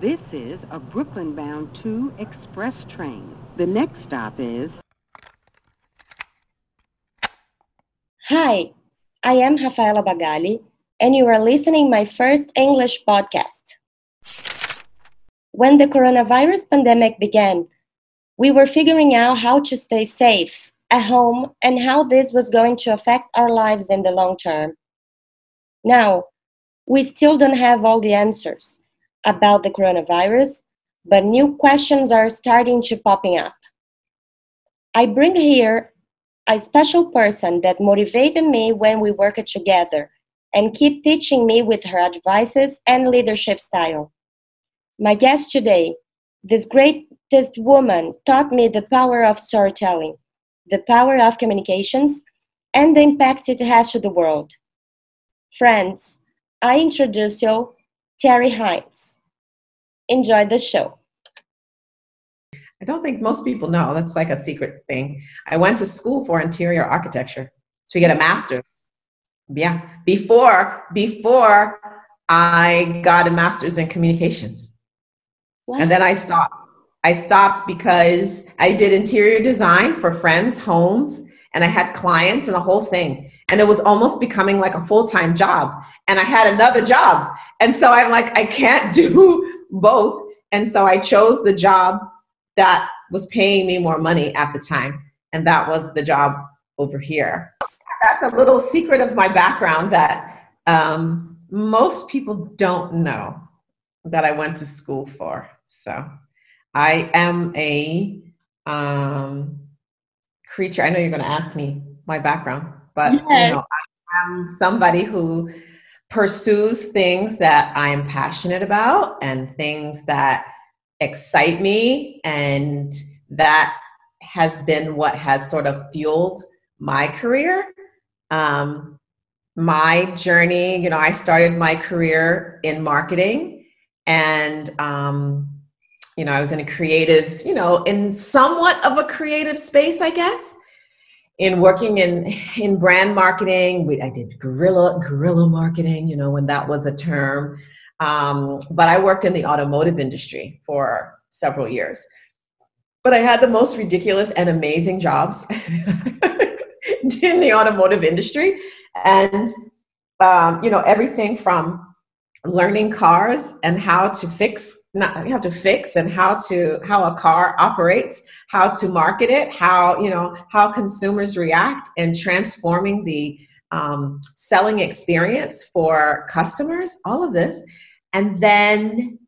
This is a Brooklyn bound 2 express train. The next stop is. Hi, I am Rafaela Bagali, and you are listening my first English podcast. When the coronavirus pandemic began, we were figuring out how to stay safe at home and how this was going to affect our lives in the long term. Now, we still don't have all the answers about the coronavirus, but new questions are starting to popping up. I bring here a special person that motivated me when we worked together and keep teaching me with her advices and leadership style. My guest today, this greatest woman taught me the power of storytelling, the power of communications, and the impact it has to the world. Friends, I introduce you Terri Hines. Enjoy the show. I don't think most people know. That's like a secret thing. I went to school for interior architecture to get a master's. Yeah, before before I got a master's in communications. And then I stopped. I stopped because I did interior design for friends' homes and I had clients and the whole thing. And it was almost becoming like a full-time job. And I had another job. And so I'm like, I can't do both. And so I chose the job that was paying me more money at the time. And that was the job over here. That's a little secret of my background that um, most people don't know that I went to school for. So I am a um, creature. I know you're going to ask me my background, but yes. you know, I am somebody who pursues things that I am passionate about and things that excite me and that has been what has sort of fueled my career. Um, my journey you know i started my career in marketing and um, you know i was in a creative you know in somewhat of a creative space i guess in working in in brand marketing we, i did guerrilla guerrilla marketing you know when that was a term um, but I worked in the automotive industry for several years. But I had the most ridiculous and amazing jobs in the automotive industry. And, um, you know, everything from learning cars and how to fix not how to fix and how to how a car operates how to market it how you know how consumers react and transforming the um, selling experience for customers all of this and then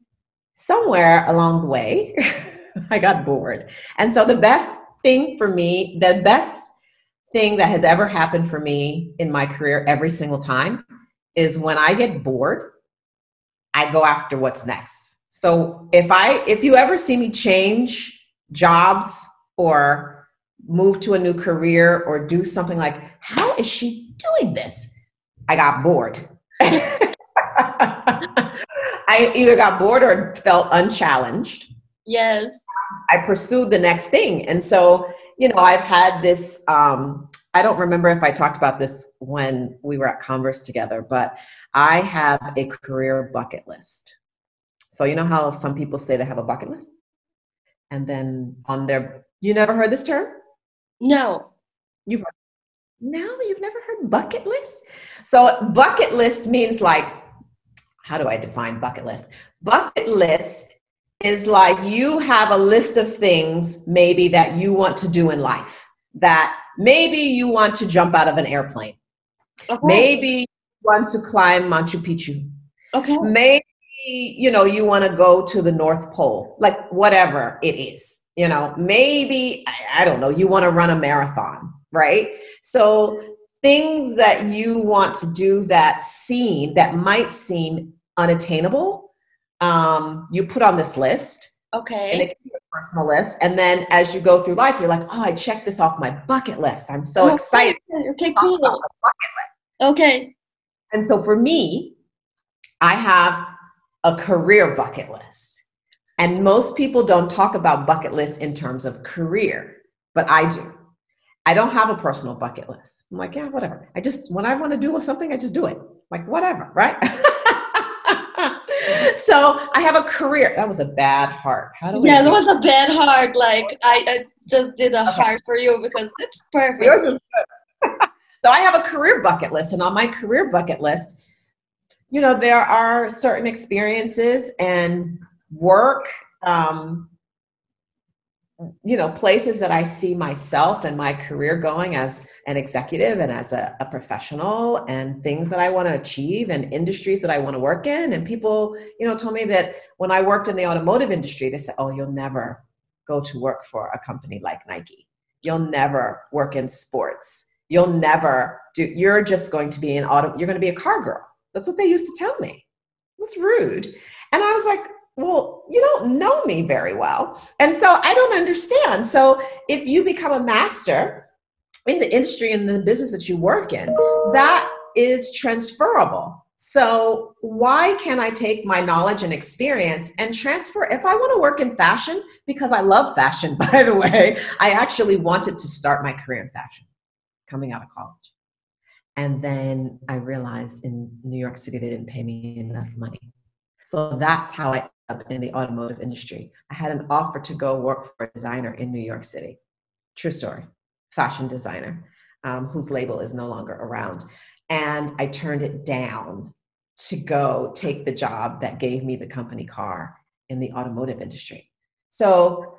somewhere along the way, I got bored. And so the best thing for me, the best thing that has ever happened for me in my career every single time is when I get bored, I go after what's next. So if I if you ever see me change jobs or move to a new career or do something like how is she doing this? I got bored. I either got bored or felt unchallenged. Yes. I pursued the next thing. And so, you know, I've had this, um, I don't remember if I talked about this when we were at Converse together, but I have a career bucket list. So, you know how some people say they have a bucket list? And then on their, you never heard this term? No. You've no, you've never heard bucket list? So, bucket list means like how do I define bucket list? Bucket list is like you have a list of things maybe that you want to do in life. That maybe you want to jump out of an airplane. Okay. Maybe you want to climb Machu Picchu. Okay. Maybe you know you want to go to the North Pole. Like whatever it is. You know, maybe I don't know, you want to run a marathon, right? So things that you want to do that seem that might seem unattainable, um, you put on this list. Okay. And it can be a personal list. And then as you go through life, you're like, oh, I checked this off my bucket list. I'm so oh, excited. Okay, cool. Okay. And so for me, I have a career bucket list. And most people don't talk about bucket lists in terms of career, but I do. I don't have a personal bucket list. I'm like, yeah, whatever. I just, when I want to do something, I just do it. Like, whatever, right? so I have a career. That was a bad heart. How do we? Yeah, it was a bad heart. Like I, I just did a heart for you because it's perfect. Yours is good. so I have a career bucket list, and on my career bucket list, you know, there are certain experiences and work um, you know places that i see myself and my career going as an executive and as a, a professional and things that i want to achieve and industries that i want to work in. And people you know told me that when i worked in the automotive industry they said oh you'll never go to work for a company like nike. You'll never work in sports. You'll never do you're just going to be an auto you're going to be a car girl that's what they used to tell me it was rude and i was like well, you don't know me very well. And so I don't understand. So if you become a master in the industry and the business that you work in, that is transferable. So why can't I take my knowledge and experience and transfer? If I want to work in fashion, because I love fashion, by the way, I actually wanted to start my career in fashion coming out of college. And then I realized in New York City, they didn't pay me enough money. So that's how I up in the automotive industry. I had an offer to go work for a designer in New York City. True story, fashion designer um, whose label is no longer around. And I turned it down to go take the job that gave me the company car in the automotive industry. So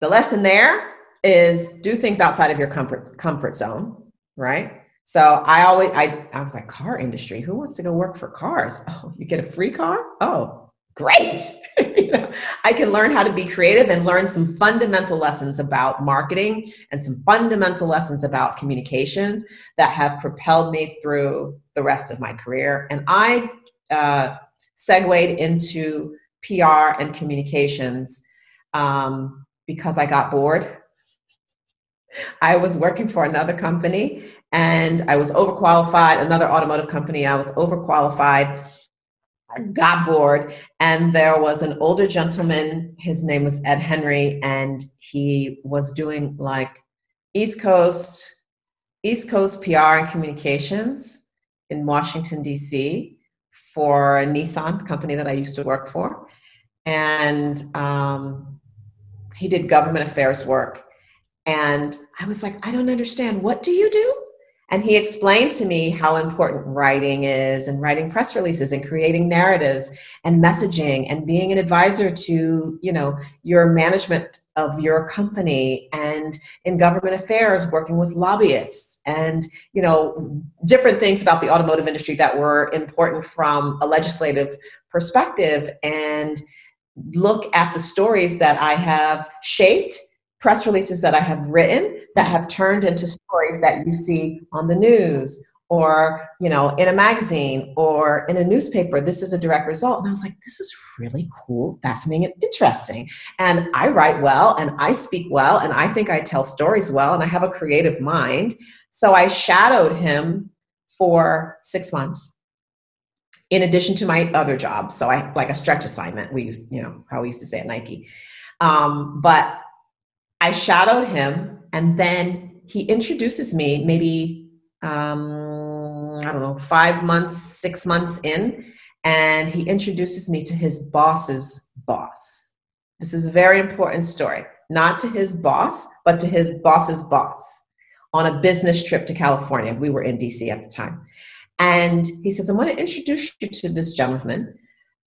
the lesson there is do things outside of your comfort comfort zone, right? So I always I I was like car industry. Who wants to go work for cars? Oh, you get a free car? Oh, great. you know, I can learn how to be creative and learn some fundamental lessons about marketing and some fundamental lessons about communications that have propelled me through the rest of my career. And I uh, segued into PR and communications um, because I got bored. I was working for another company and I was overqualified, another automotive company. I was overqualified got bored and there was an older gentleman his name was ed henry and he was doing like east coast east coast pr and communications in washington d.c for a nissan company that i used to work for. And um, he did government affairs work. And i was like i don't understand. What do you do and he explained to me how important writing is and writing press releases and creating narratives and messaging and being an advisor to you know your management of your company and in government affairs working with lobbyists and you know different things about the automotive industry that were important from a legislative perspective and look at the stories that i have shaped press releases that I have written that have turned into stories that you see on the news or you know in a magazine or in a newspaper this is a direct result. And i was like this is really cool fascinating and interesting. And i write well and i speak well and i think i tell stories well and i have a creative mind. So i shadowed him for six months in addition to my other job. So i like a stretch assignment we used you know how we used to say at nike. Um, but I shadowed him, and then he introduces me maybe, um, I don't know, five months, six months in, and he introduces me to his boss's boss. This is a very important story, not to his boss, but to his boss's boss on a business trip to California. We were in DC at the time. And he says, I'm going to introduce you to this gentleman.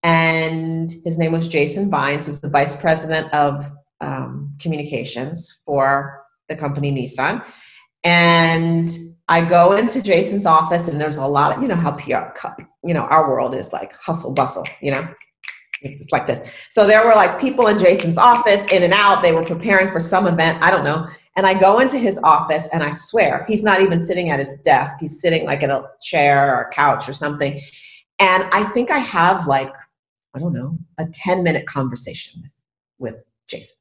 And his name was Jason Vines, who's the vice president of um, communications for the company Nissan. And I go into Jason's office, and there's a lot of, you know, how PR, you know, our world is like hustle bustle, you know, it's like this. So there were like people in Jason's office, in and out. They were preparing for some event, I don't know. And I go into his office, and I swear he's not even sitting at his desk. He's sitting like in a chair or a couch or something. And I think I have like, I don't know, a 10 minute conversation with Jason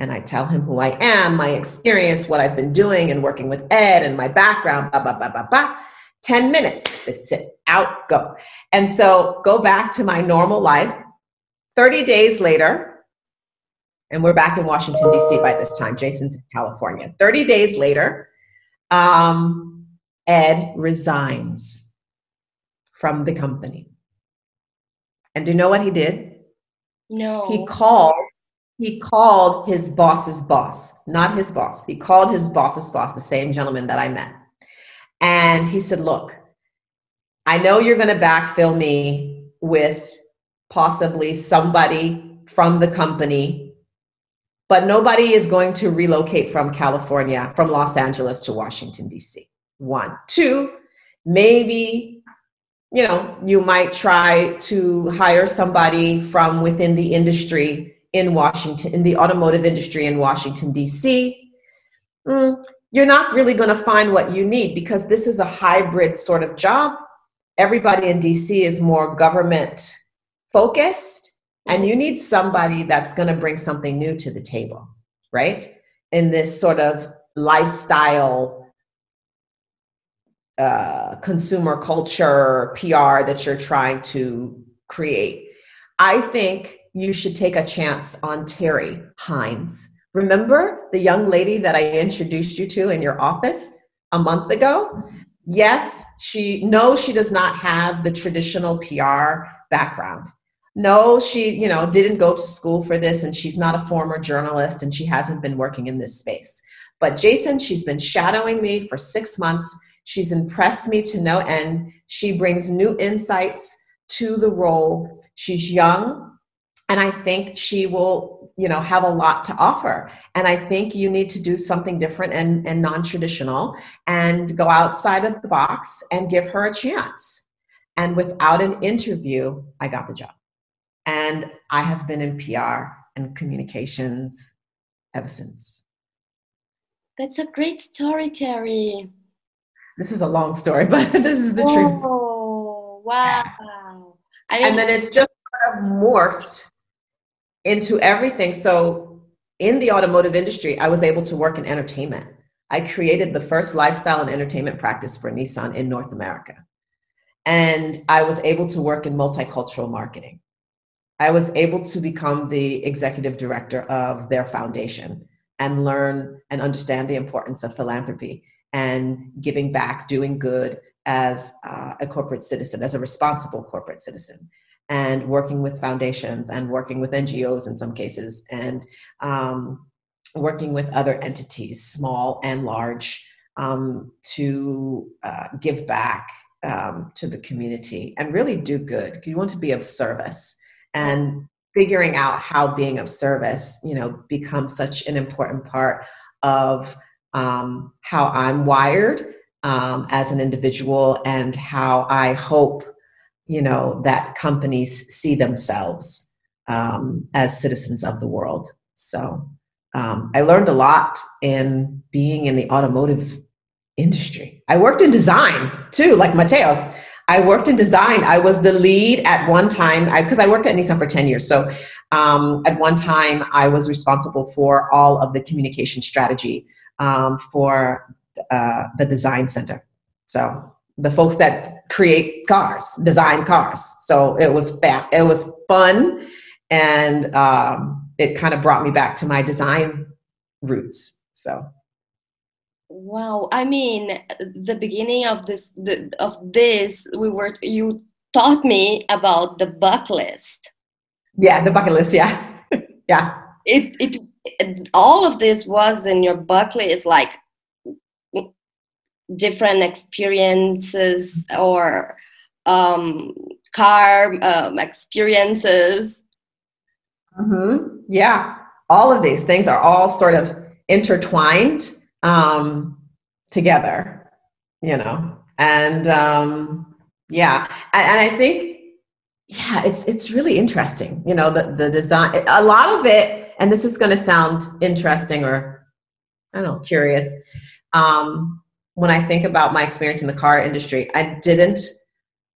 and I tell him who I am, my experience, what I've been doing and working with Ed and my background, blah, blah, blah, blah, blah. 10 minutes, that's it, out, go. And so go back to my normal life. 30 days later, and we're back in Washington, D.C. by this time. Jason's in California. 30 days later, um, Ed resigns from the company. And do you know what he did? No. He called he called his boss's boss, not his boss. He called his boss's boss, the same gentleman that I met. And he said, Look, I know you're going to backfill me with possibly somebody from the company, but nobody is going to relocate from California, from Los Angeles to Washington, D.C. One. Two, maybe you know you might try to hire somebody from within the industry in washington in the automotive industry in washington d.c mm, you're not really going to find what you need because this is a hybrid sort of job everybody in dc is more government focused and you need somebody that's going to bring something new to the table right in this sort of lifestyle uh, consumer culture PR that you're trying to create. I think you should take a chance on Terri Hines. Remember the young lady that I introduced you to in your office a month ago? Yes, she no, she does not have the traditional PR background. No, she, you know, didn't go to school for this and she's not a former journalist and she hasn't been working in this space. But Jason, she's been shadowing me for 6 months She's impressed me to no end. She brings new insights to the role. She's young, and I think she will, you know, have a lot to offer. And I think you need to do something different and, and non-traditional and go outside of the box and give her a chance. And without an interview, I got the job. And I have been in PR and communications ever since. That's a great story, Terri. This is a long story, but this is the truth. Oh, wow. and then it's just kind of morphed into everything. So in the automotive industry, I was able to work in entertainment. I created the first lifestyle and entertainment practice for Nissan in North America. And I was able to work in multicultural marketing. I was able to become the executive director of their foundation and learn and understand the importance of philanthropy and giving back, doing good as uh, a corporate citizen, as a responsible corporate citizen, and working with foundations and working with NGOs in some cases, and um, working with other entities, small and large, um, to uh, give back um, to the community and really do good. You want to be of service and figuring out how being of service, you know, becomes such an important part of um, how I'm wired um, as an individual and how I hope, you know, that companies see themselves um, as citizens of the world. So um, I learned a lot in being in the automotive industry. I worked in design too, like Mateos. I worked in design. I was the lead at one time because I, I, worked at Nissan for 10 years. So um, at one time, I was responsible for all of the communication strategy um, for uh, the design center. So the folks that create cars, design cars. So it was fa- it was fun, and um, it kind of brought me back to my design roots. So. Wow, I mean, the beginning of this, the, of this, we were you taught me about the bucket list. Yeah, the bucket list. Yeah, yeah. It it all of this was in your bucket list like different experiences or um, car um, experiences mm-hmm. yeah all of these things are all sort of intertwined um, together you know and um, yeah and, and i think yeah it's it's really interesting you know the, the design a lot of it and this is going to sound interesting or I don't know, curious. Um, when I think about my experience in the car industry, I didn't,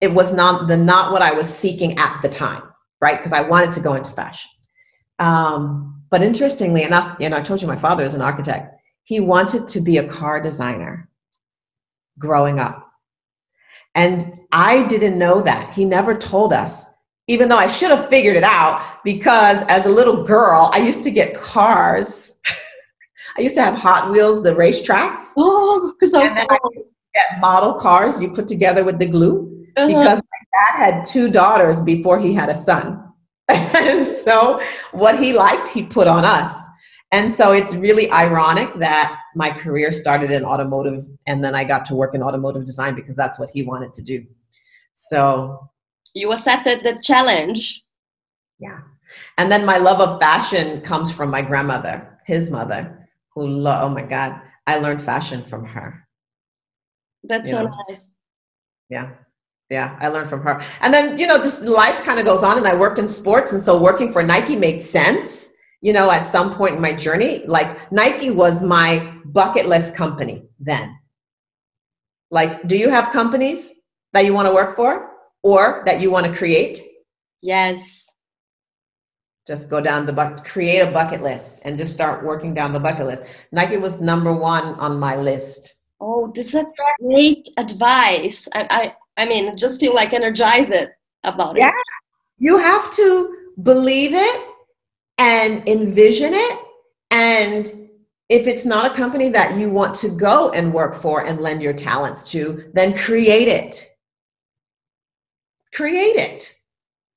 it was not the not what I was seeking at the time, right? Because I wanted to go into fashion. Um, but interestingly enough, you know, I told you my father is an architect. He wanted to be a car designer growing up. And I didn't know that. He never told us even though I should have figured it out because as a little girl, I used to get cars. I used to have Hot Wheels, the racetracks. Oh, so and then I get model cars you put together with the glue uh-huh. because my dad had two daughters before he had a son. and so what he liked, he put on us. And so it's really ironic that my career started in automotive and then I got to work in automotive design because that's what he wanted to do. So you accepted the challenge. Yeah. And then my love of fashion comes from my grandmother, his mother, who, lo- oh my God, I learned fashion from her. That's you so know? nice. Yeah. Yeah, I learned from her. And then, you know, just life kind of goes on and I worked in sports. And so working for Nike made sense, you know, at some point in my journey. Like Nike was my bucket list company then. Like, do you have companies that you want to work for or that you want to create? Yes. Just go down the bucket, create a bucket list and just start working down the bucket list. Nike was number one on my list. Oh, this is great advice. I, I, I mean, just feel like energized about it. Yeah. You have to believe it and envision it. And if it's not a company that you want to go and work for and lend your talents to, then create it. Create it.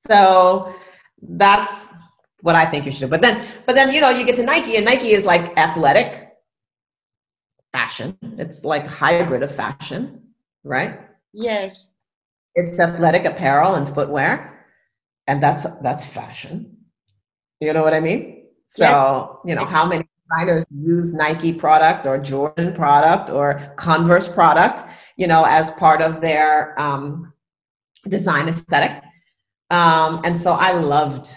So that's what I think you should do. But then, but then, you know, you get to Nike and Nike is like athletic fashion. It's like hybrid of fashion, right? Yes. It's athletic apparel and footwear. And that's that's fashion. You know what I mean? So, yes. you know, how many designers use Nike product or Jordan product or Converse product, you know, as part of their um, design aesthetic. Um, and so I loved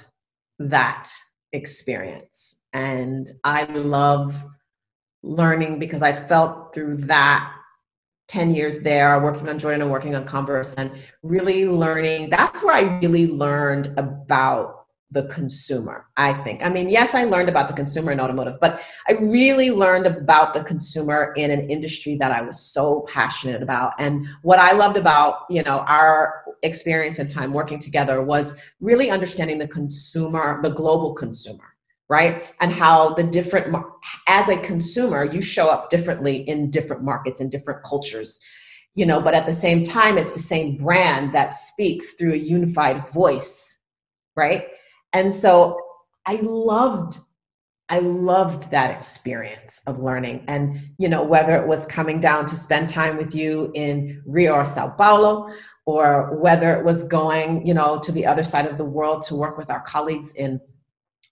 that experience. And I love learning because I felt through that 10 years there working on Jordan and working on Converse and really learning. That's where I really learned about the consumer, I think. I mean, yes, I learned about the consumer in automotive, but I really learned about the consumer in an industry that I was so passionate about. And what I loved about, you know, our experience and time working together was really understanding the consumer, the global consumer, right? And how the different as a consumer, you show up differently in different markets and different cultures. You know, but at the same time, it's the same brand that speaks through a unified voice, right? And so I loved I loved that experience of learning. And, you know, whether it was coming down to spend time with you in Rio or Sao Paulo, or whether it was going, you know, to the other side of the world to work with our colleagues in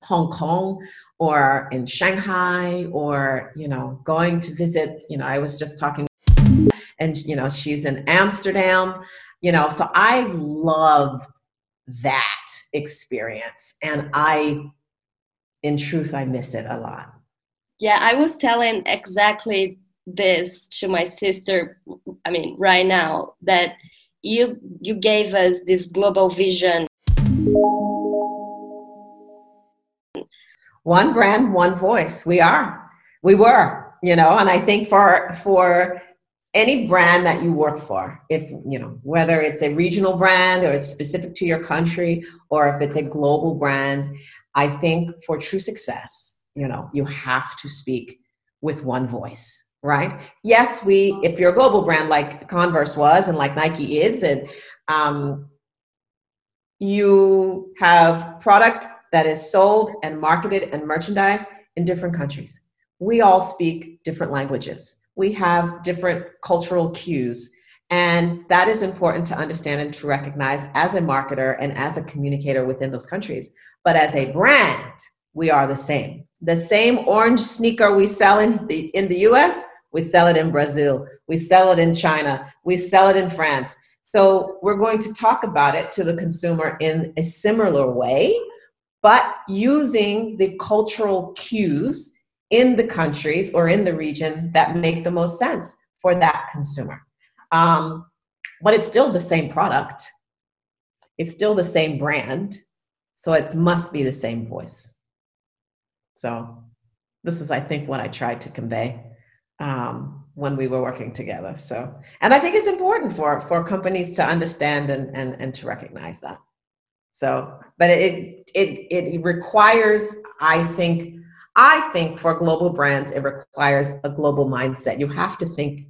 Hong Kong or in Shanghai, or, you know, going to visit, you know, I was just talking, and, you know, she's in Amsterdam, you know, so I love that experience. And I, in truth, I miss it a lot. Yeah, I was telling exactly this to my sister, I mean, right now, that you you gave us this global vision. One brand, one voice. We are. We were, you know, and I think for for any brand that you work for if you know whether it's a regional brand or it's specific to your country or if it's a global brand i think for true success you know you have to speak with one voice right yes we if you're a global brand like converse was and like nike is and um, you have product that is sold and marketed and merchandised in different countries we all speak different languages we have different cultural cues. And that is important to understand and to recognize as a marketer and as a communicator within those countries. But as a brand, we are the same. The same orange sneaker we sell in the, in the US, we sell it in Brazil, we sell it in China, we sell it in France. So we're going to talk about it to the consumer in a similar way, but using the cultural cues in the countries or in the region that make the most sense for that consumer. Um, but it's still the same product, it's still the same brand, so it must be the same voice. So, this is, I think, what I tried to convey um, when we were working together. So, and I think it's important for for companies to understand and and, and to recognize that. So, but it it it requires, I think, I think for global brands, it requires a global mindset. You have to think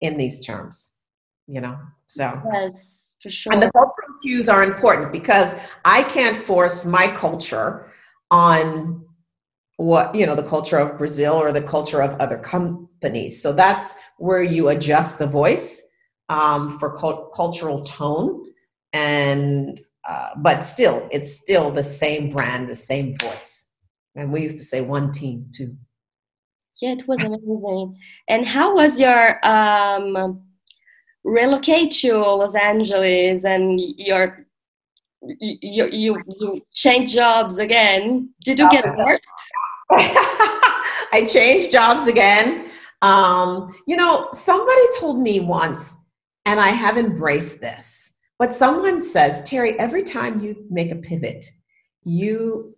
in these terms, you know? So, yes, for sure. And the cultural cues are important because I can't force my culture on what you know the culture of brazil or the culture of other companies. So that's where you adjust the voice um, for cult- cultural tone. And uh, but still it's still the same brand the same voice. And we used to say one team too. Yeah it was amazing. And how was your um, relocate to los angeles and your you you you change jobs again? Did you get bored I changed jobs again. Um, you know, somebody told me once, and I have embraced this, but someone says, Terri, every time you make a pivot, you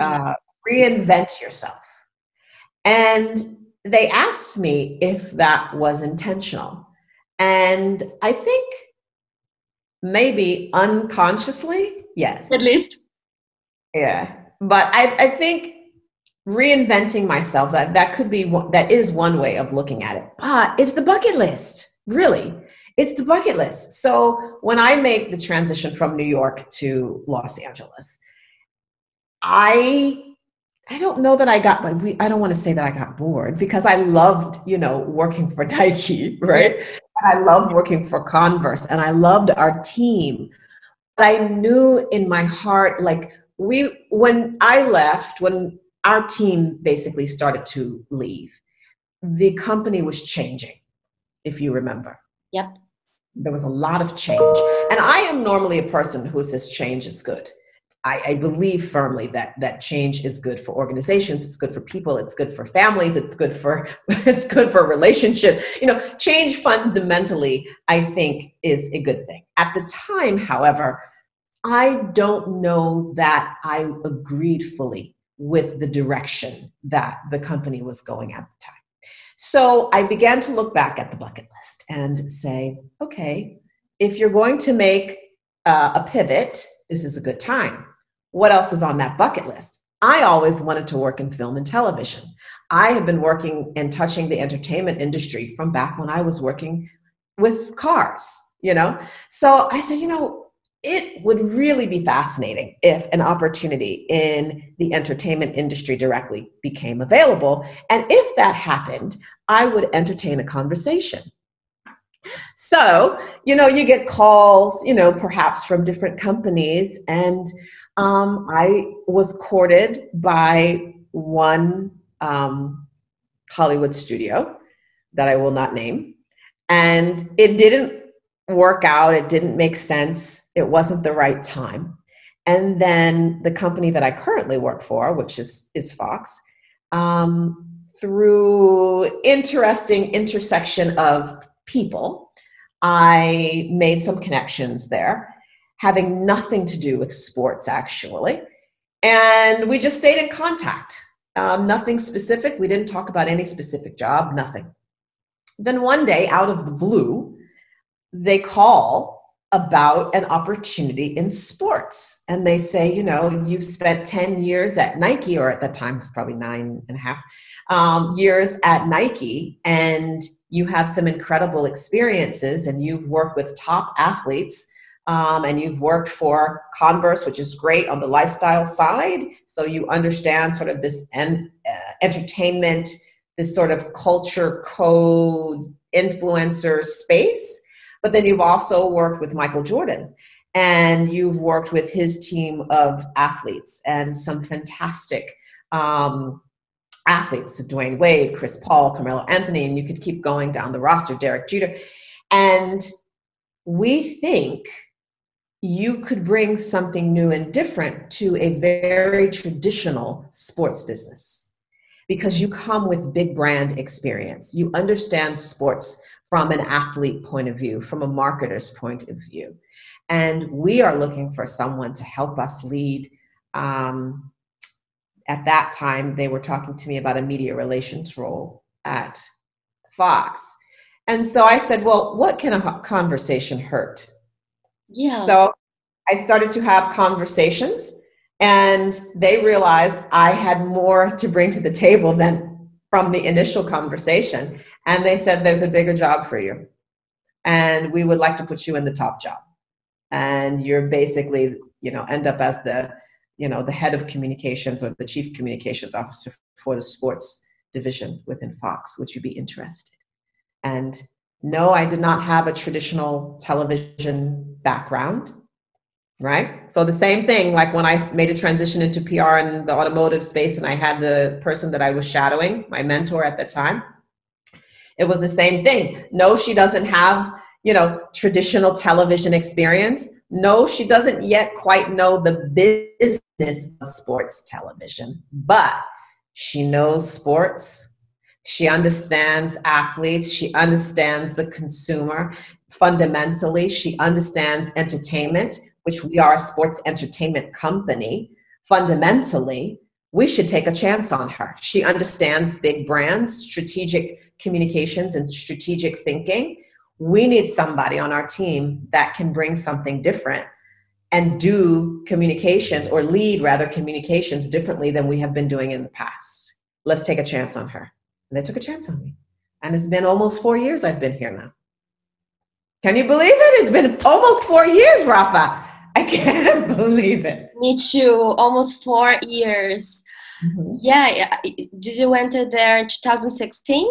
uh, reinvent yourself. And they asked me if that was intentional. And I think maybe unconsciously, yes. At least. Yeah. But I, I think reinventing myself that that could be that is one way of looking at it. But it's the bucket list really. It's the bucket list. So when i make the transition from new york to los angeles i i don't know that i got like we i don't want to say that i got bored because i loved you know working for nike right? And i loved working for converse and i loved our team. But i knew in my heart like we when i left when our team basically started to leave. The company was changing, if you remember. Yep. There was a lot of change. And I am normally a person who says change is good. I, I, believe firmly that that change is good for organizations it's good for people it's good for families it's good for it's good for relationships you know change fundamentally i think is a good thing at the time however i don't know that i agreed fully with the direction that the company was going at the time. So I began to look back at the bucket list and say, okay, if you're going to make uh, a pivot, this is a good time. What else is on that bucket list? I always wanted to work in film and television. I have been working and touching the entertainment industry from back when I was working with cars, you know? So I said, you know, it would really be fascinating if an opportunity in the entertainment industry directly became available. And if that happened, I would entertain a conversation. So, you know, you get calls, you know, perhaps from different companies. And um, I was courted by one um, Hollywood studio that I will not name. And it didn't work out, it didn't make sense it wasn't the right time. And then the company that I currently work for, which is, is Fox, um, through interesting intersection of people, I made some connections there, having nothing to do with sports actually. And we just stayed in contact. Um, nothing specific. We didn't talk about any specific job, nothing. Then one day, out of the blue, they call about an opportunity in sports. And they say, you know, you've spent 10 years at Nike, or at that time it was probably nine and a half um, years at Nike, and you have some incredible experiences, and you've worked with top athletes. Um, and you've worked for Converse, which is great on the lifestyle side. So you understand sort of this en- uh, entertainment, this sort of culture code influencer space but then you've also worked with Michael Jordan and you've worked with his team of athletes and some fantastic um, athletes, so Dwyane Wade, Chris Paul, Carmelo Anthony, and you could keep going down the roster, Derek Jeter. And we think you could bring something new and different to a very traditional sports business because you come with big brand experience. You understand sports from an athlete point of view, from a marketer's point of view. And we are looking for someone to help us lead. Um, at that time, they were talking to me about a media relations role at Fox. And so I said, Well, what can a conversation hurt? Yeah. So I started to have conversations, and they realized I had more to bring to the table than from the initial conversation and they said there's a bigger job for you and we would like to put you in the top job and you're basically you know end up as the you know the head of communications or the chief communications officer for the sports division within Fox. Would you be interested? And no, I did not have a traditional television background, right? So the same thing, like when I made a transition into PR in the automotive space and I had the person that I was shadowing, my mentor at the time, it was the same thing. No, she doesn't have, you know, traditional television experience. No, she doesn't yet quite know the business of sports television, but she knows sports. She understands athletes. She understands the consumer. Fundamentally, she understands entertainment, which we are a sports entertainment company. Fundamentally, we should take a chance on her. She understands big brands, strategic communications, and strategic thinking. We need somebody on our team that can bring something different and do communications or lead rather communications differently than we have been doing in the past. Let's take a chance on her. And they took a chance on me. And it's been almost four years I've been here now. Can you believe it? It's been almost four years, Rafa. I can't believe it. Me too. Almost four years. Mm-hmm. Yeah. Did you enter there in 2016?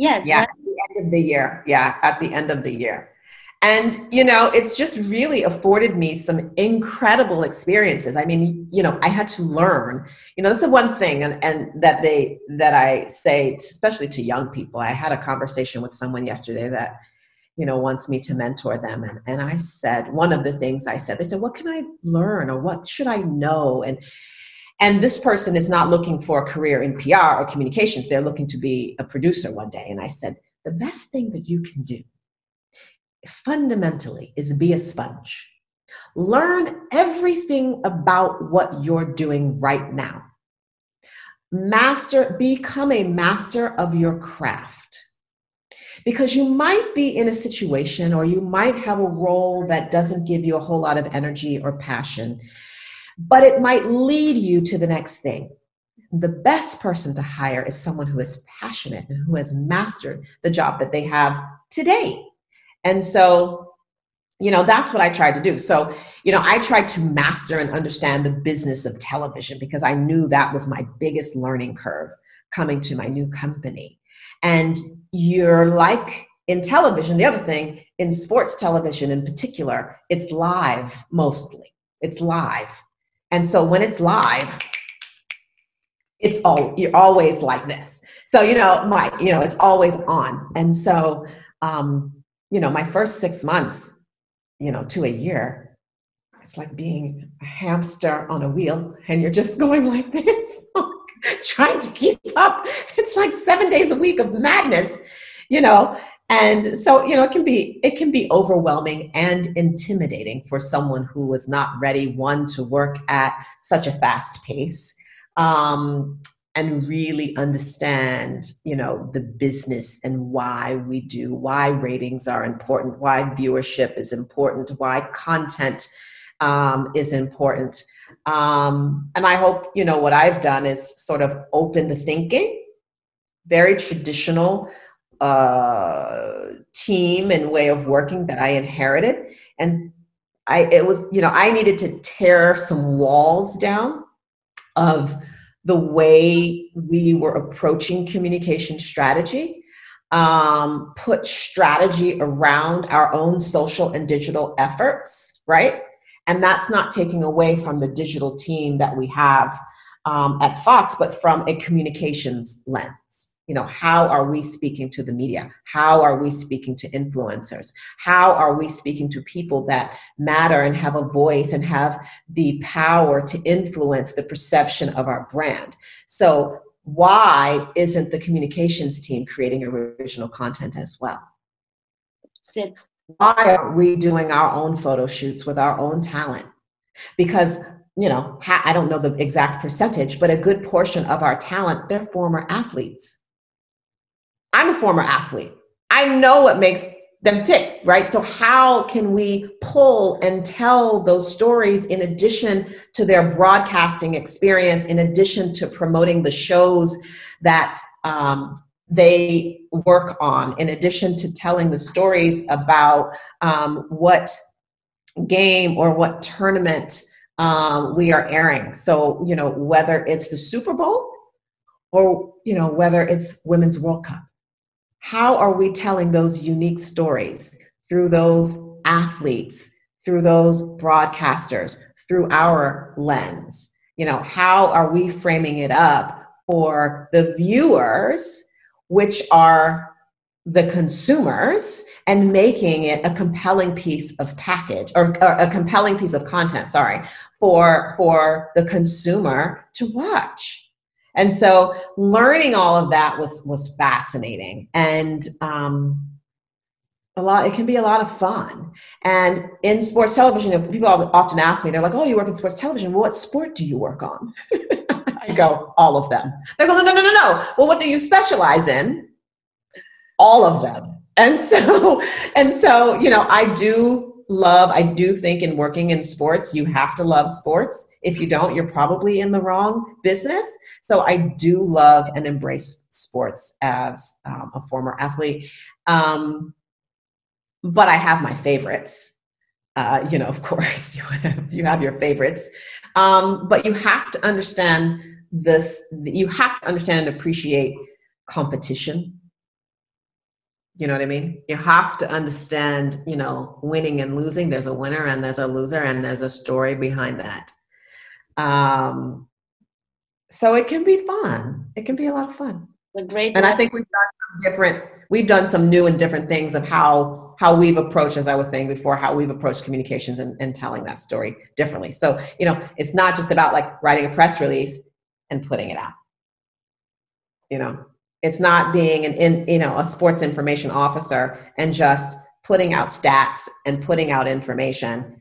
Yes. Yeah. Right? At the end of the year. Yeah. At the end of the year. And, you know, it's just really afforded me some incredible experiences. I mean, you know, I had to learn, you know, that's the one thing and, and that they, that I say, especially to young people. I had a conversation with someone yesterday that, you know, wants me to mentor them. And, and I said, one of the things I said, they said, what can I learn or what should I know? And, and this person is not looking for a career in PR or communications. They're looking to be a producer one day. And I said, the best thing that you can do fundamentally is be a sponge. Learn everything about what you're doing right now. Master, become a master of your craft. Because you might be in a situation or you might have a role that doesn't give you a whole lot of energy or passion but it might lead you to the next thing. The best person to hire is someone who is passionate and who has mastered the job that they have today. And so, you know, that's what I tried to do. So, you know, I tried to master and understand the business of television because I knew that was my biggest learning curve coming to my new company. And you're like in television, the other thing, in sports television in particular, it's live mostly. It's live. And so when it's live, it's all you're always like this. So you know, my you know, it's always on. And so um, you know, my first six months, you know, to a year, it's like being a hamster on a wheel, and you're just going like this, trying to keep up. It's like seven days a week of madness, you know and so you know it can be it can be overwhelming and intimidating for someone who was not ready one to work at such a fast pace um, and really understand you know the business and why we do why ratings are important why viewership is important why content um, is important. Um, and i hope you know what i've done is sort of open the thinking very traditional uh, team and way of working that I inherited. And I, it was, you know, I needed to tear some walls down of the way we were approaching communication strategy, um, put strategy around our own social and digital efforts, right? And that's not taking away from the digital team that we have um, at Fox, but from a communications lens you know how are we speaking to the media? How are we speaking to influencers? How are we speaking to people that matter and have a voice and have the power to influence the perception of our brand? So why isn't the communications team creating original content as well? Sid. why are we doing our own photo shoots with our own talent? Because you know i don't know the exact percentage but a good portion of our talent they're former athletes I'm a former athlete. I know what makes them tick, right? So, how can we pull and tell those stories in addition to their broadcasting experience, in addition to promoting the shows that um, they work on, in addition to telling the stories about um, what game or what tournament um, we are airing. So, you know, whether it's the Super Bowl or, you know, whether it's Women's World Cup, how are we telling those unique stories through those athletes, through those broadcasters, through our lens? You know, how are we framing it up for the viewers, which are the consumers and making it a compelling piece of package or, or, a compelling piece of content sorry for for the consumer to watch and so learning all of that was was fascinating. And um, a lot it can be a lot of fun. And in sports television people often ask me they're like oh you work in sports television. Well, what sport do you work on? I go all of them. They go no no no no no. Well what do you specialize in? All of them. And so and so you know i do love i do think in working in sports you have to love sports. If you don't you're probably in the wrong business. So i do love and embrace sports as um, a former athlete. Um, but i have my favorites. Uh, you know of course you have, you have your favorites. Um, but you have to understand this you have to understand and appreciate competition you know what I mean? You have to understand, you know, winning and losing. There's a winner and there's a loser, and there's a story behind that. Um, so it can be fun. It can be a lot of fun. A great. And I think we've done some different. We've done some new and different things of how how we've approached, as I was saying before, how we've approached communications and, and telling that story differently. So you know, it's not just about like writing a press release and putting it out. You know, it's not being an in, you know a sports information officer and just putting out stats and putting out information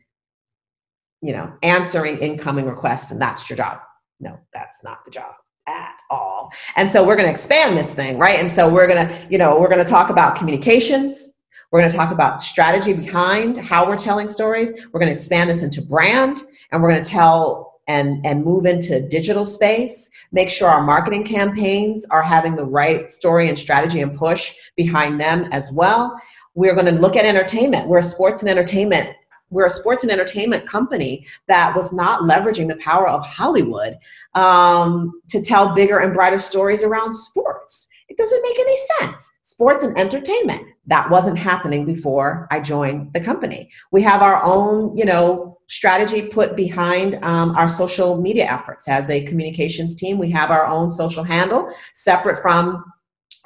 you know answering incoming requests and that's your job. No that's not the job at all. And so we're going to expand this thing right? And so we're going to you know we're going to talk about communications. We're going to talk about strategy behind how we're telling stories. We're going to expand this into brand and we're going to tell and, and move into digital space, make sure our marketing campaigns are having the right story and strategy and push behind them as well. We're going to look at entertainment. We're a sports and entertainment we're a sports and entertainment company that was not leveraging the power of Hollywood um, to tell bigger and brighter stories around sports. It doesn't make any sense. Sports and entertainment. That wasn't happening before I joined the company. We have our own, you know, strategy put behind um, our social media efforts. As a communications team, we have our own social handle separate from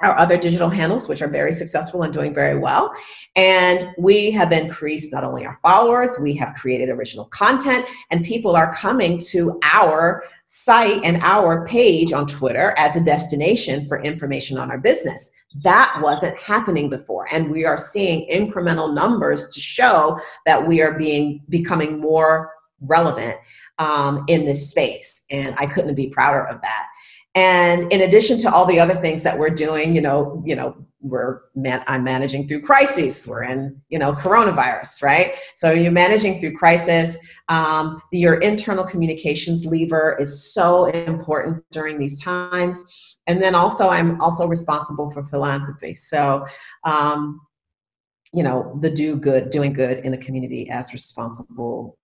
our other digital handles, which are very successful and doing very well. And we have increased not only our followers, we have created original content, and people are coming to our site and our page on Twitter as a destination for information on our business. That wasn't happening before. And we are seeing incremental numbers to show that we are being becoming more relevant um, in this space. And I couldn't be prouder of that. And in addition to all the other things that we're doing, you know, you know, we're man- I'm managing through crises. We're in, you know, coronavirus, right? So you're managing through crisis. Um, your internal communications lever is so important during these times. And then also, I'm also responsible for philanthropy. So, um, you know, the do good, doing good in the community as responsible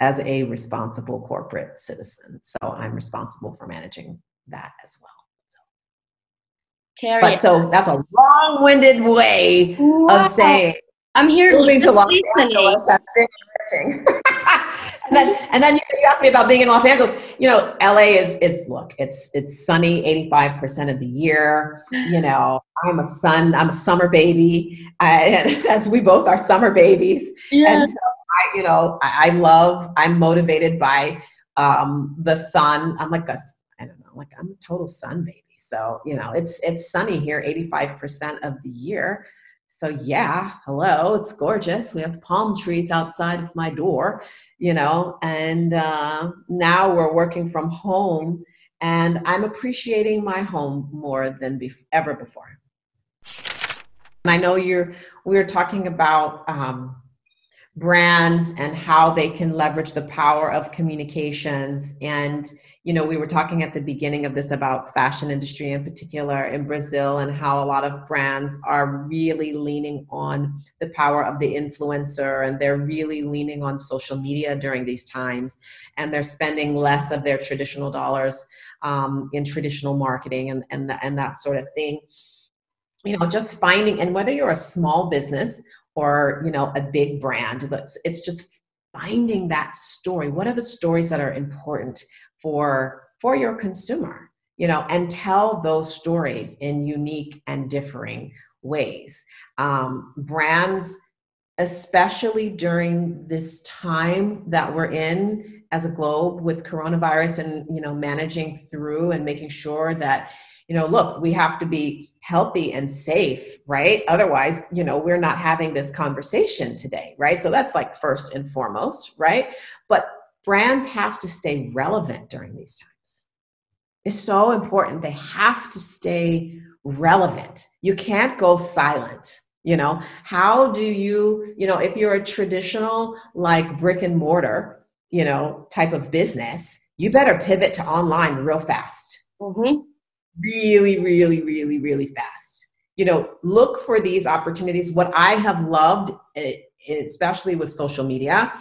as a responsible corporate citizen. So I'm responsible for managing that as well. So. Terri, but so that's a long-winded way wow. of saying I'm here moving to Los listening. Angeles. and then and then you, you asked me about being in Los Angeles. You know, LA is it's look, it's it's sunny 85% of the year. You know, I'm a sun, I'm a summer baby. I, as we both are summer babies. And so I, you know, I, I love, I'm motivated by um, the sun. I'm like a like I'm a total sun baby. So, you know, it's it's sunny here 85% of the year. So yeah, hello, it's gorgeous. We have palm trees outside of my door, you know, and uh, now we're working from home and I'm appreciating my home more than bef- ever before. And I know you're, we are talking about um, brands and how they can leverage the power of communications. And you know, we were talking at the beginning of this about fashion industry in particular in Brazil and how a lot of brands are really leaning on the power of the influencer and they're really leaning on social media during these times and they're spending less of their traditional dollars um, in traditional marketing and, and, and that sort of thing. You know, just finding, and whether you're a small business or, you know, a big brand, it's just finding that story what are the stories that are important for for your consumer you know and tell those stories in unique and differing ways. Um, brands especially during this time that we're in as a globe with coronavirus and you know managing through and making sure that you know look we have to be healthy and safe, right? Otherwise, you know, we're not having this conversation today, right? So that's like first and foremost, right? But brands have to stay relevant during these times. It's so important. They have to stay relevant. You can't go silent. You know, how do you, you know, if you're a traditional like brick and mortar, you know, type of business, you better pivot to online real fast. Mm-hmm really, really, really, really fast. You know, look for these opportunities. What I have loved, eh, especially with social media,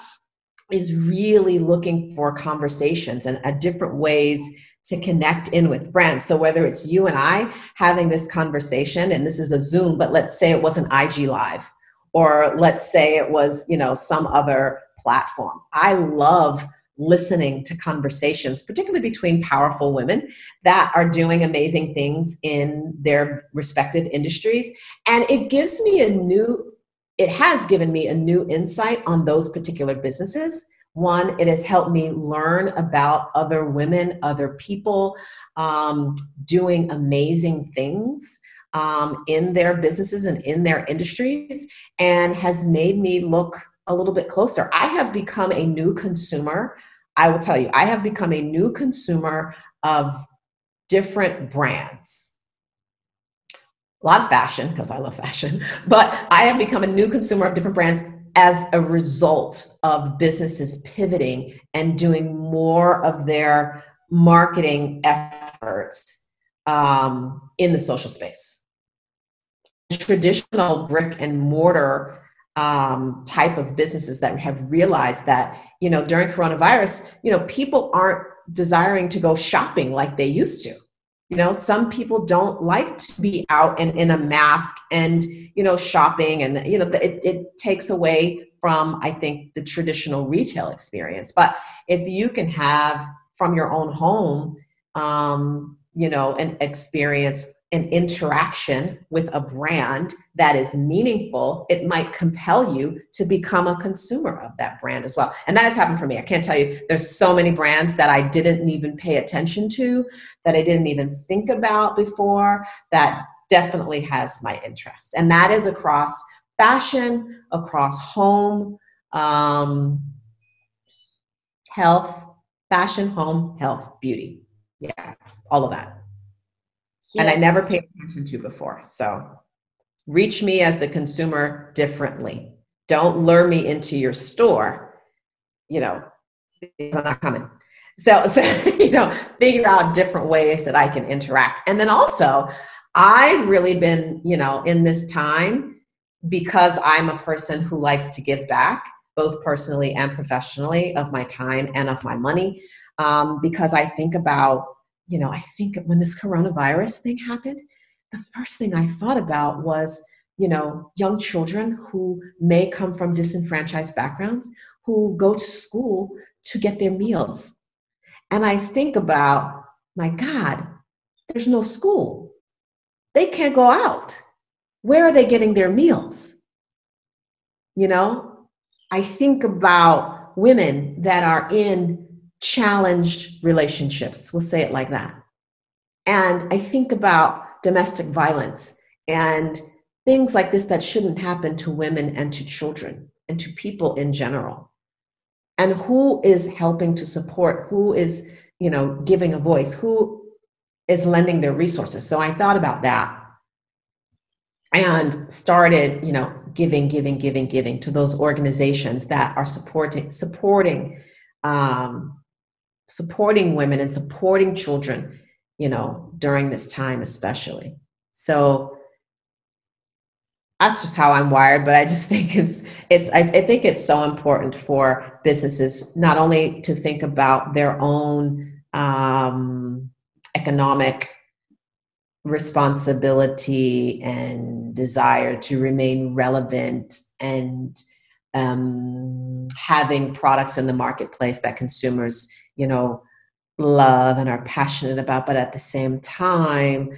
is really looking for conversations and uh, different ways to connect in with brands. So whether it's you and I having this conversation, and this is a Zoom, but let's say it was an IG Live, or let's say it was, you know, some other platform. I love listening to conversations, particularly between powerful women that are doing amazing things in their respective industries. And it gives me a new, it has given me a new insight on those particular businesses. One, it has helped me learn about other women, other people um, doing amazing things. Um, in their businesses and in their industries, and has made me look a little bit closer. I have become a new consumer I will tell you, I have become a new consumer of different brands. A lot of fashion, because I love fashion, but I have become a new consumer of different brands as a result of businesses pivoting and doing more of their marketing efforts um, in the social space. Traditional brick and mortar um, type of businesses that have realized that you know during coronavirus you know people aren't desiring to go shopping like they used to. You know some people don't like to be out and in a mask and you know shopping and you know it, it takes away from i think the traditional retail experience. But if you can have from your own home um, you know an experience an interaction with a brand that is meaningful, it might compel you to become a consumer of that brand as well. And that has happened for me. I can't tell you, there's so many brands that I didn't even pay attention to, that I didn't even think about before, that definitely has my interest. And that is across fashion, across home, um, health, fashion, home, health, beauty. Yeah, all of that yeah. and I never paid attention to before. So reach me as the consumer differently. Don't lure me into your store, you know, I'm not coming. So, so, you know, figure out different ways that I can interact. And then also, I've really been, you know, in this time because I'm a person who likes to give back, both personally and professionally, of my time and of my money. Um, because I think about you know, I think when this coronavirus thing happened, the first thing I thought about was, you know, young children who may come from disenfranchised backgrounds who go to school to get their meals. And I think about, my God, there's no school. They can't go out. Where are they getting their meals? You know, I think about women that are in challenged relationships. We'll say it like that. And I think about domestic violence and things like this that shouldn't happen to women and to children and to people in general. And who is helping to support? Who is, you know, giving a voice? Who is lending their resources? So I thought about that and started, you know, giving, giving, giving, giving to those organizations that are supporting supporting um, supporting women and supporting children, you know, during this time, especially. So that's just how I'm wired, but I just think it's it's I, I, think it's so important for businesses not only to think about their own um, economic responsibility and desire to remain relevant and um, having products in the marketplace that consumers, you know, love and are passionate about, but at the same time,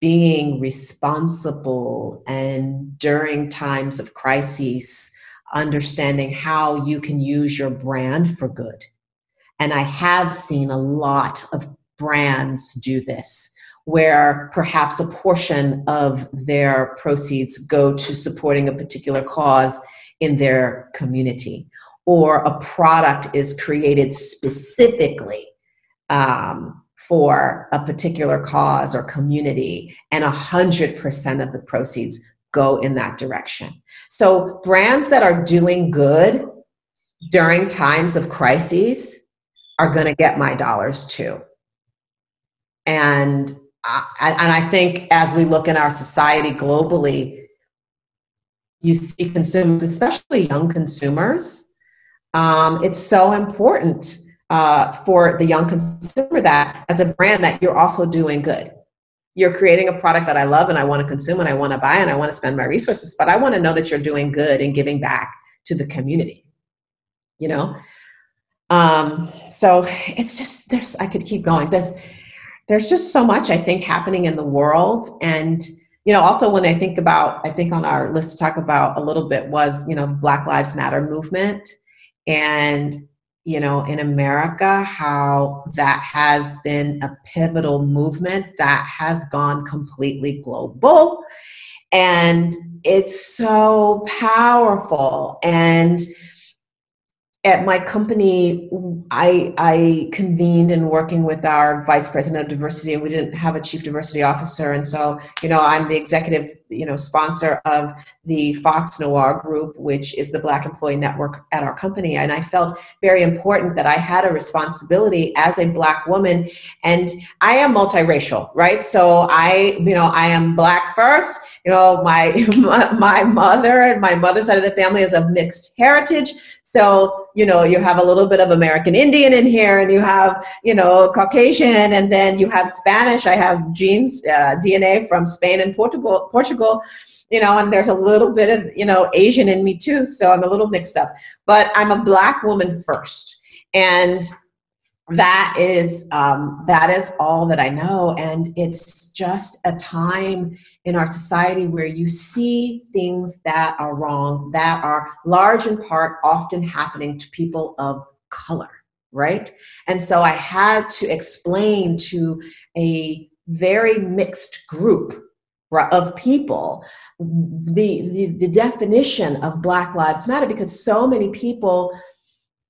being responsible and during times of crises, understanding how you can use your brand for good. And I have seen a lot of brands do this where perhaps a portion of their proceeds go to supporting a particular cause in their community, or a product is created specifically um, for a particular cause or community, and 100% of the proceeds go in that direction. So, brands that are doing good during times of crises are going to get my dollars too. And and I think as we look in our society globally, you see consumers, especially young consumers, um, it's so important uh, for the young consumer that as a brand that you're also doing good. You're creating a product that I love and I want to consume and I want to buy and I want to spend my resources, but I want to know that you're doing good and giving back to the community. You know, um, so it's just there's I could keep going. There's there's just so much I think happening in the world and you know also when i think about i think on our list to talk about a little bit was you know the black lives matter movement and you know in america how that has been a pivotal movement that has gone completely global and it's so powerful and at my company, I, I convened and working with our vice president of diversity, and we didn't have a chief diversity officer. And so, you know, I'm the executive, you know, sponsor of the Fox Noir Group, which is the Black Employee Network at our company. And I felt very important that I had a responsibility as a Black woman, and I am multiracial, right? So I, you know, I am Black first. You know, my my mother and my mother's side of the family is of mixed heritage. So, you know, you have a little bit of American Indian in here, and you have, you know, Caucasian, and then you have Spanish. I have genes, uh, DNA from Spain and Portugal, Portugal, you know, and there's a little bit of, you know, Asian in me too. So I'm a little mixed up. But I'm a black woman first. And that is um, that is all that I know, and it's just a time in our society where you see things that are wrong, that are large in part often happening to people of color, right? And so I had to explain to a very mixed group of people the, the the definition of Black Lives Matter because so many people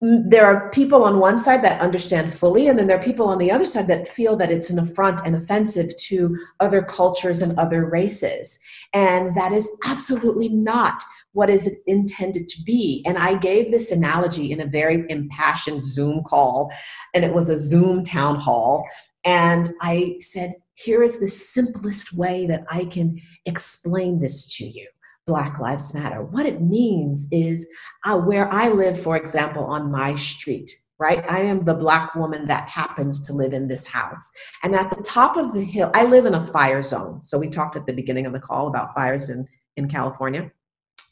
there are people on one side that understand fully, and then there are people on the other side that feel that it's an affront and offensive to other cultures and other races. And that is absolutely not what is it intended to be. And I gave this analogy in a very impassioned Zoom call, and it was a Zoom town hall. And I said, here is the simplest way that I can explain this to you. Black Lives Matter. What it means is uh, where I live, for example, on my street, right? I am the Black woman that happens to live in this house. And at the top of the hill, I live in a fire zone. So we talked at the beginning of the call about fires in, in California.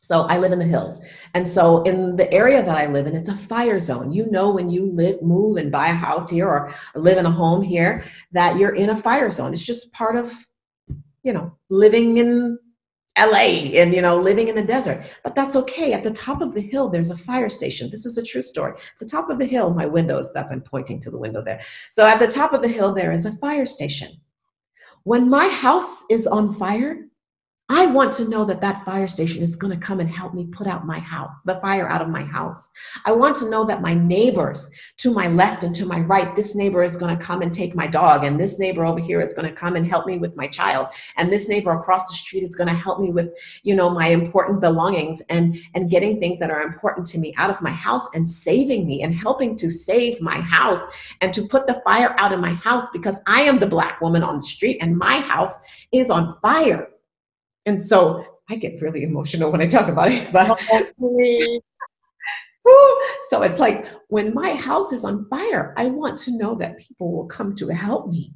So I live in the hills. And so in the area that I live in, it's a fire zone. You know, when you live, move and buy a house here or live in a home here, that you're in a fire zone. It's just part of, you know, living in LA and you know living in the desert. But that's okay. At the top of the hill there's a fire station. This is a true story. The top of the hill my windows that's I'm pointing to the window there. So at the top of the hill there is a fire station. When my house is on fire I want to know that that fire station is going to come and help me put out my house, the fire out of my house. I want to know that my neighbors to my left and to my right, this neighbor is going to come and take my dog, and this neighbor over here is going to come and help me with my child, and this neighbor across the street is going to help me with, you know, my important belongings and and getting things that are important to me out of my house and saving me and helping to save my house and to put the fire out of my house because I am the black woman on the street and my house is on fire and so I get really emotional when I talk about it. But oh, so it's like when my house is on fire, I want to know that people will come to help me.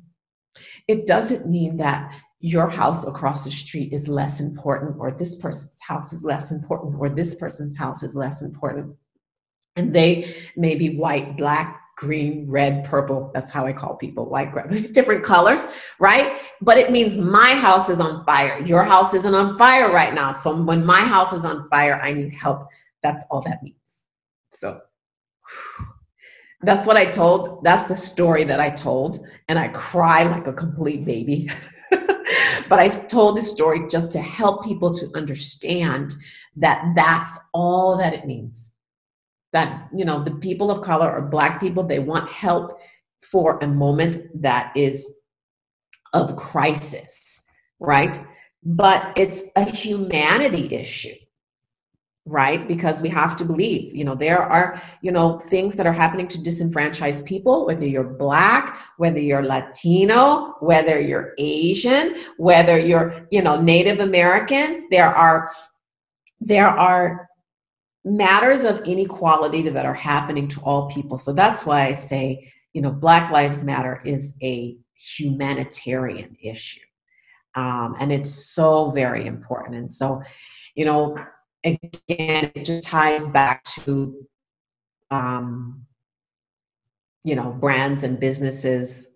It doesn't mean that your house across the street is less important, or this person's house is less important, or this person's house is less important. And they may be white, black, green, red, purple. That's how I call people, white, different colors, right? But it means my house is on fire. Your house isn't on fire right now. So when my house is on fire, I need help. That's all that means. So that's what I told. That's the story that I told. And I cry like a complete baby. but I told this story just to help people to understand that that's all that it means that you know the people of color or black people they want help for a moment that is of crisis right? But it's a humanity issue right? Because we have to believe you know there are you know things that are happening to disenfranchised people whether you're black whether you're latino whether you're asian whether you're you know native american. There are there are matters of inequality that are happening to all people. So that's why I say, you know, Black Lives Matter is a humanitarian issue. Um, and it's so very important. And so, you know, again, it just ties back to, um, you know, brands and businesses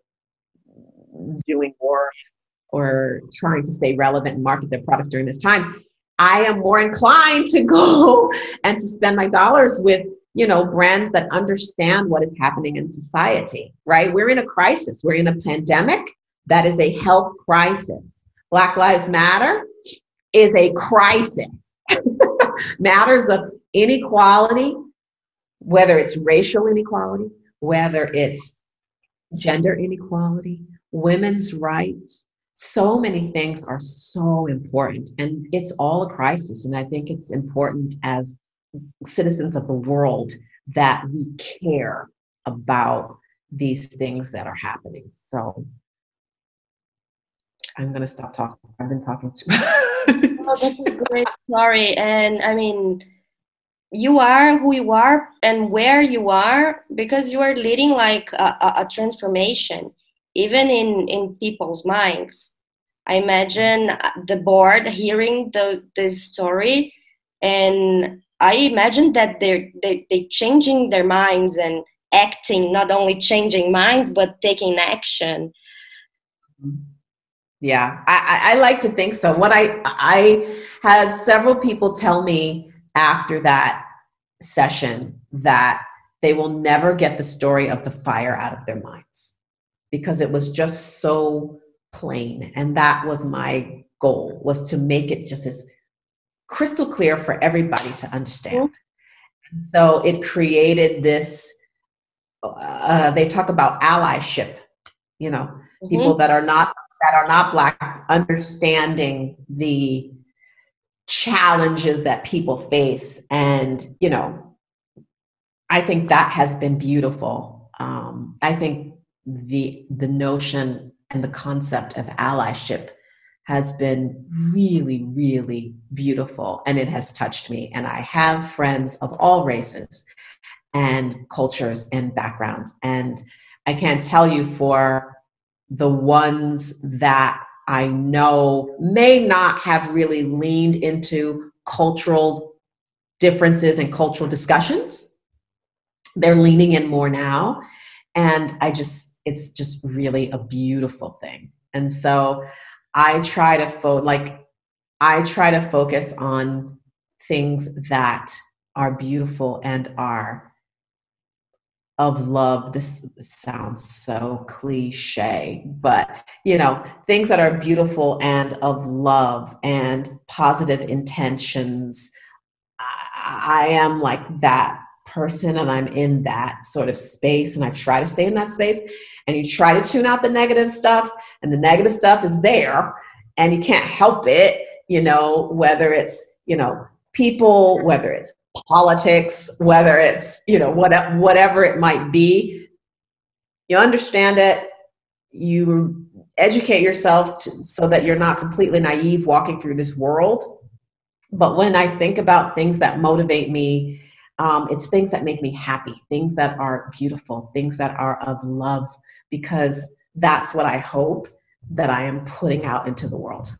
doing more or trying to stay relevant and market their products during this time I am more inclined to go and to spend my dollars with you know brands that understand what is happening in society right? We're in a crisis. We're in a pandemic that is a health crisis. Black lives matter is a crisis. Matters of inequality whether it's racial inequality whether it's gender inequality women's rights so many things are so important and it's all a crisis and i think it's important as citizens of the world that we care about these things that are happening. So i'm going to stop talking i've been talking too much. Oh, that's a great story and i mean you are who you are and where you are because you are leading like a, a transformation even in in people's minds i imagine uh, the board hearing the the story and i imagine that they're they, they changing their minds and acting not only changing minds but taking action. Yeah I, I like to think so. What i i had several people tell me after that session that they will never get the story of the fire out of their minds because it was just so plain. And that was my goal was to make it just as crystal clear for everybody to understand. And so it created this uh, they talk about allyship you know mm-hmm. people that are not that are not black understanding the challenges that people face. And you know i think that has been beautiful. Um, i think the the notion and the concept of allyship has been really really beautiful and it has touched me. And i have friends of all races and cultures and backgrounds. And i can't tell you for the ones that i know may not have really leaned into cultural differences and cultural discussions. They're leaning in more now. And i just it's just really a beautiful thing. And so I try to fo- like I try to focus on things that are beautiful and are of love. This sounds so cliche, but you know, things that are beautiful and of love and positive intentions. I, I am like that person and I'm in that sort of space and I try to stay in that space and you try to tune out the negative stuff and the negative stuff is there and you can't help it, you know, whether it's, you know, people, whether it's politics, whether it's, you know, whatever, whatever it might be, you understand it, you educate yourself to, so that you're not completely naive walking through this world. But when I think about things that motivate me, um, it's things that make me happy, things that are beautiful, things that are of love, because that's what I hope that I am putting out into the world.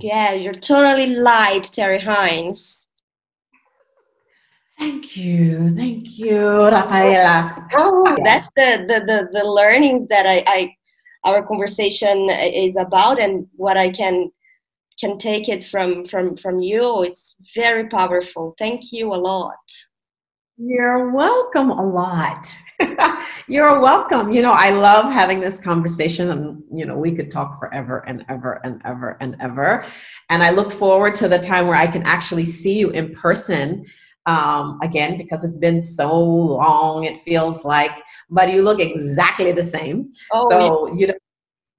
Yeah, you're totally light, Terri Hines. Thank you, thank you, Rafaela. Oh, that's the, the the the learnings that I, I our conversation is about, and what I can can take it from from from you. It's very powerful. Thank you a lot. You're welcome a lot. You're welcome. You know, I love having this conversation, and you know, we could talk forever and ever and ever and ever. And I look forward to the time where I can actually see you in person um, again because it's been so long. It feels like, but you look exactly the same. Oh, so yeah. you know,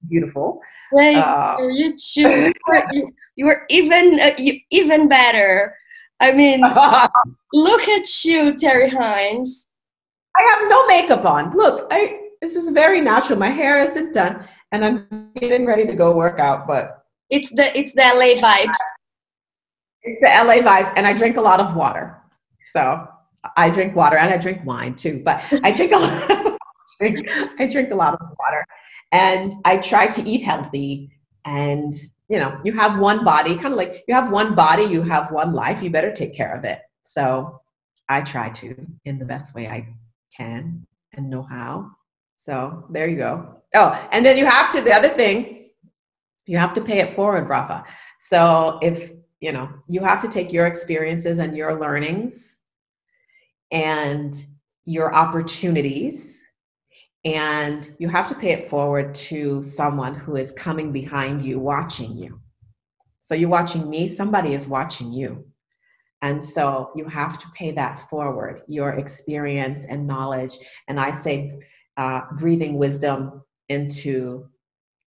beautiful. Thank uh, you. You, you, you were even uh, you, even better. I mean, look at you, Terri Hines. I have no makeup on. Look, I this is very natural. My hair isn't done, and I'm getting ready to go work out. But it's the it's the LA vibes. It's the LA vibes, and I drink a lot of water. So I drink water, and I drink wine too. But I drink a lot. Of, drink, I drink a lot of water, and I try to eat healthy. And you know, you have one body, kind of like you have one body, you have one life. You better take care of it. So I try to in the best way I can and know how. So there you go. Oh, and then you have to, the other thing, you have to pay it forward, Rafa. So if, you know, you have to take your experiences and your learnings and your opportunities and you have to pay it forward to someone who is coming behind you watching you so you're watching me somebody is watching you and so you have to pay that forward, your experience and knowledge. And I say, uh, breathing wisdom into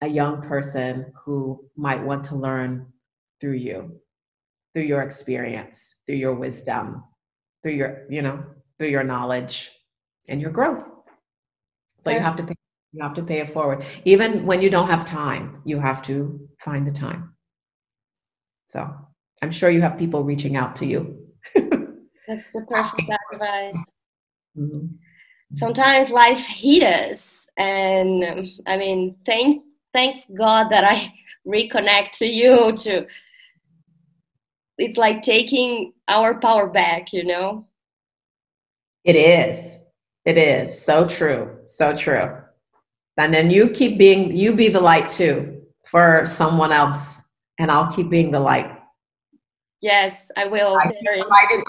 a young person who might want to learn through you, through your experience, through your wisdom, through your, you know, through your knowledge and your growth. So you have to pay, you have to pay it forward. Even when you don't have time, you have to find the time. So I'm sure you have people reaching out to you. That's the perfect advice. Mm-hmm. Sometimes life hits us, and um, I mean, thank thanks God that I reconnect to you. To it's like taking our power back, you know. It is. It is so true. So true. And then you keep being, you be the light too for someone else, and I'll keep being the light Yes, I will. I see, in,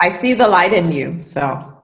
I see the light in you. So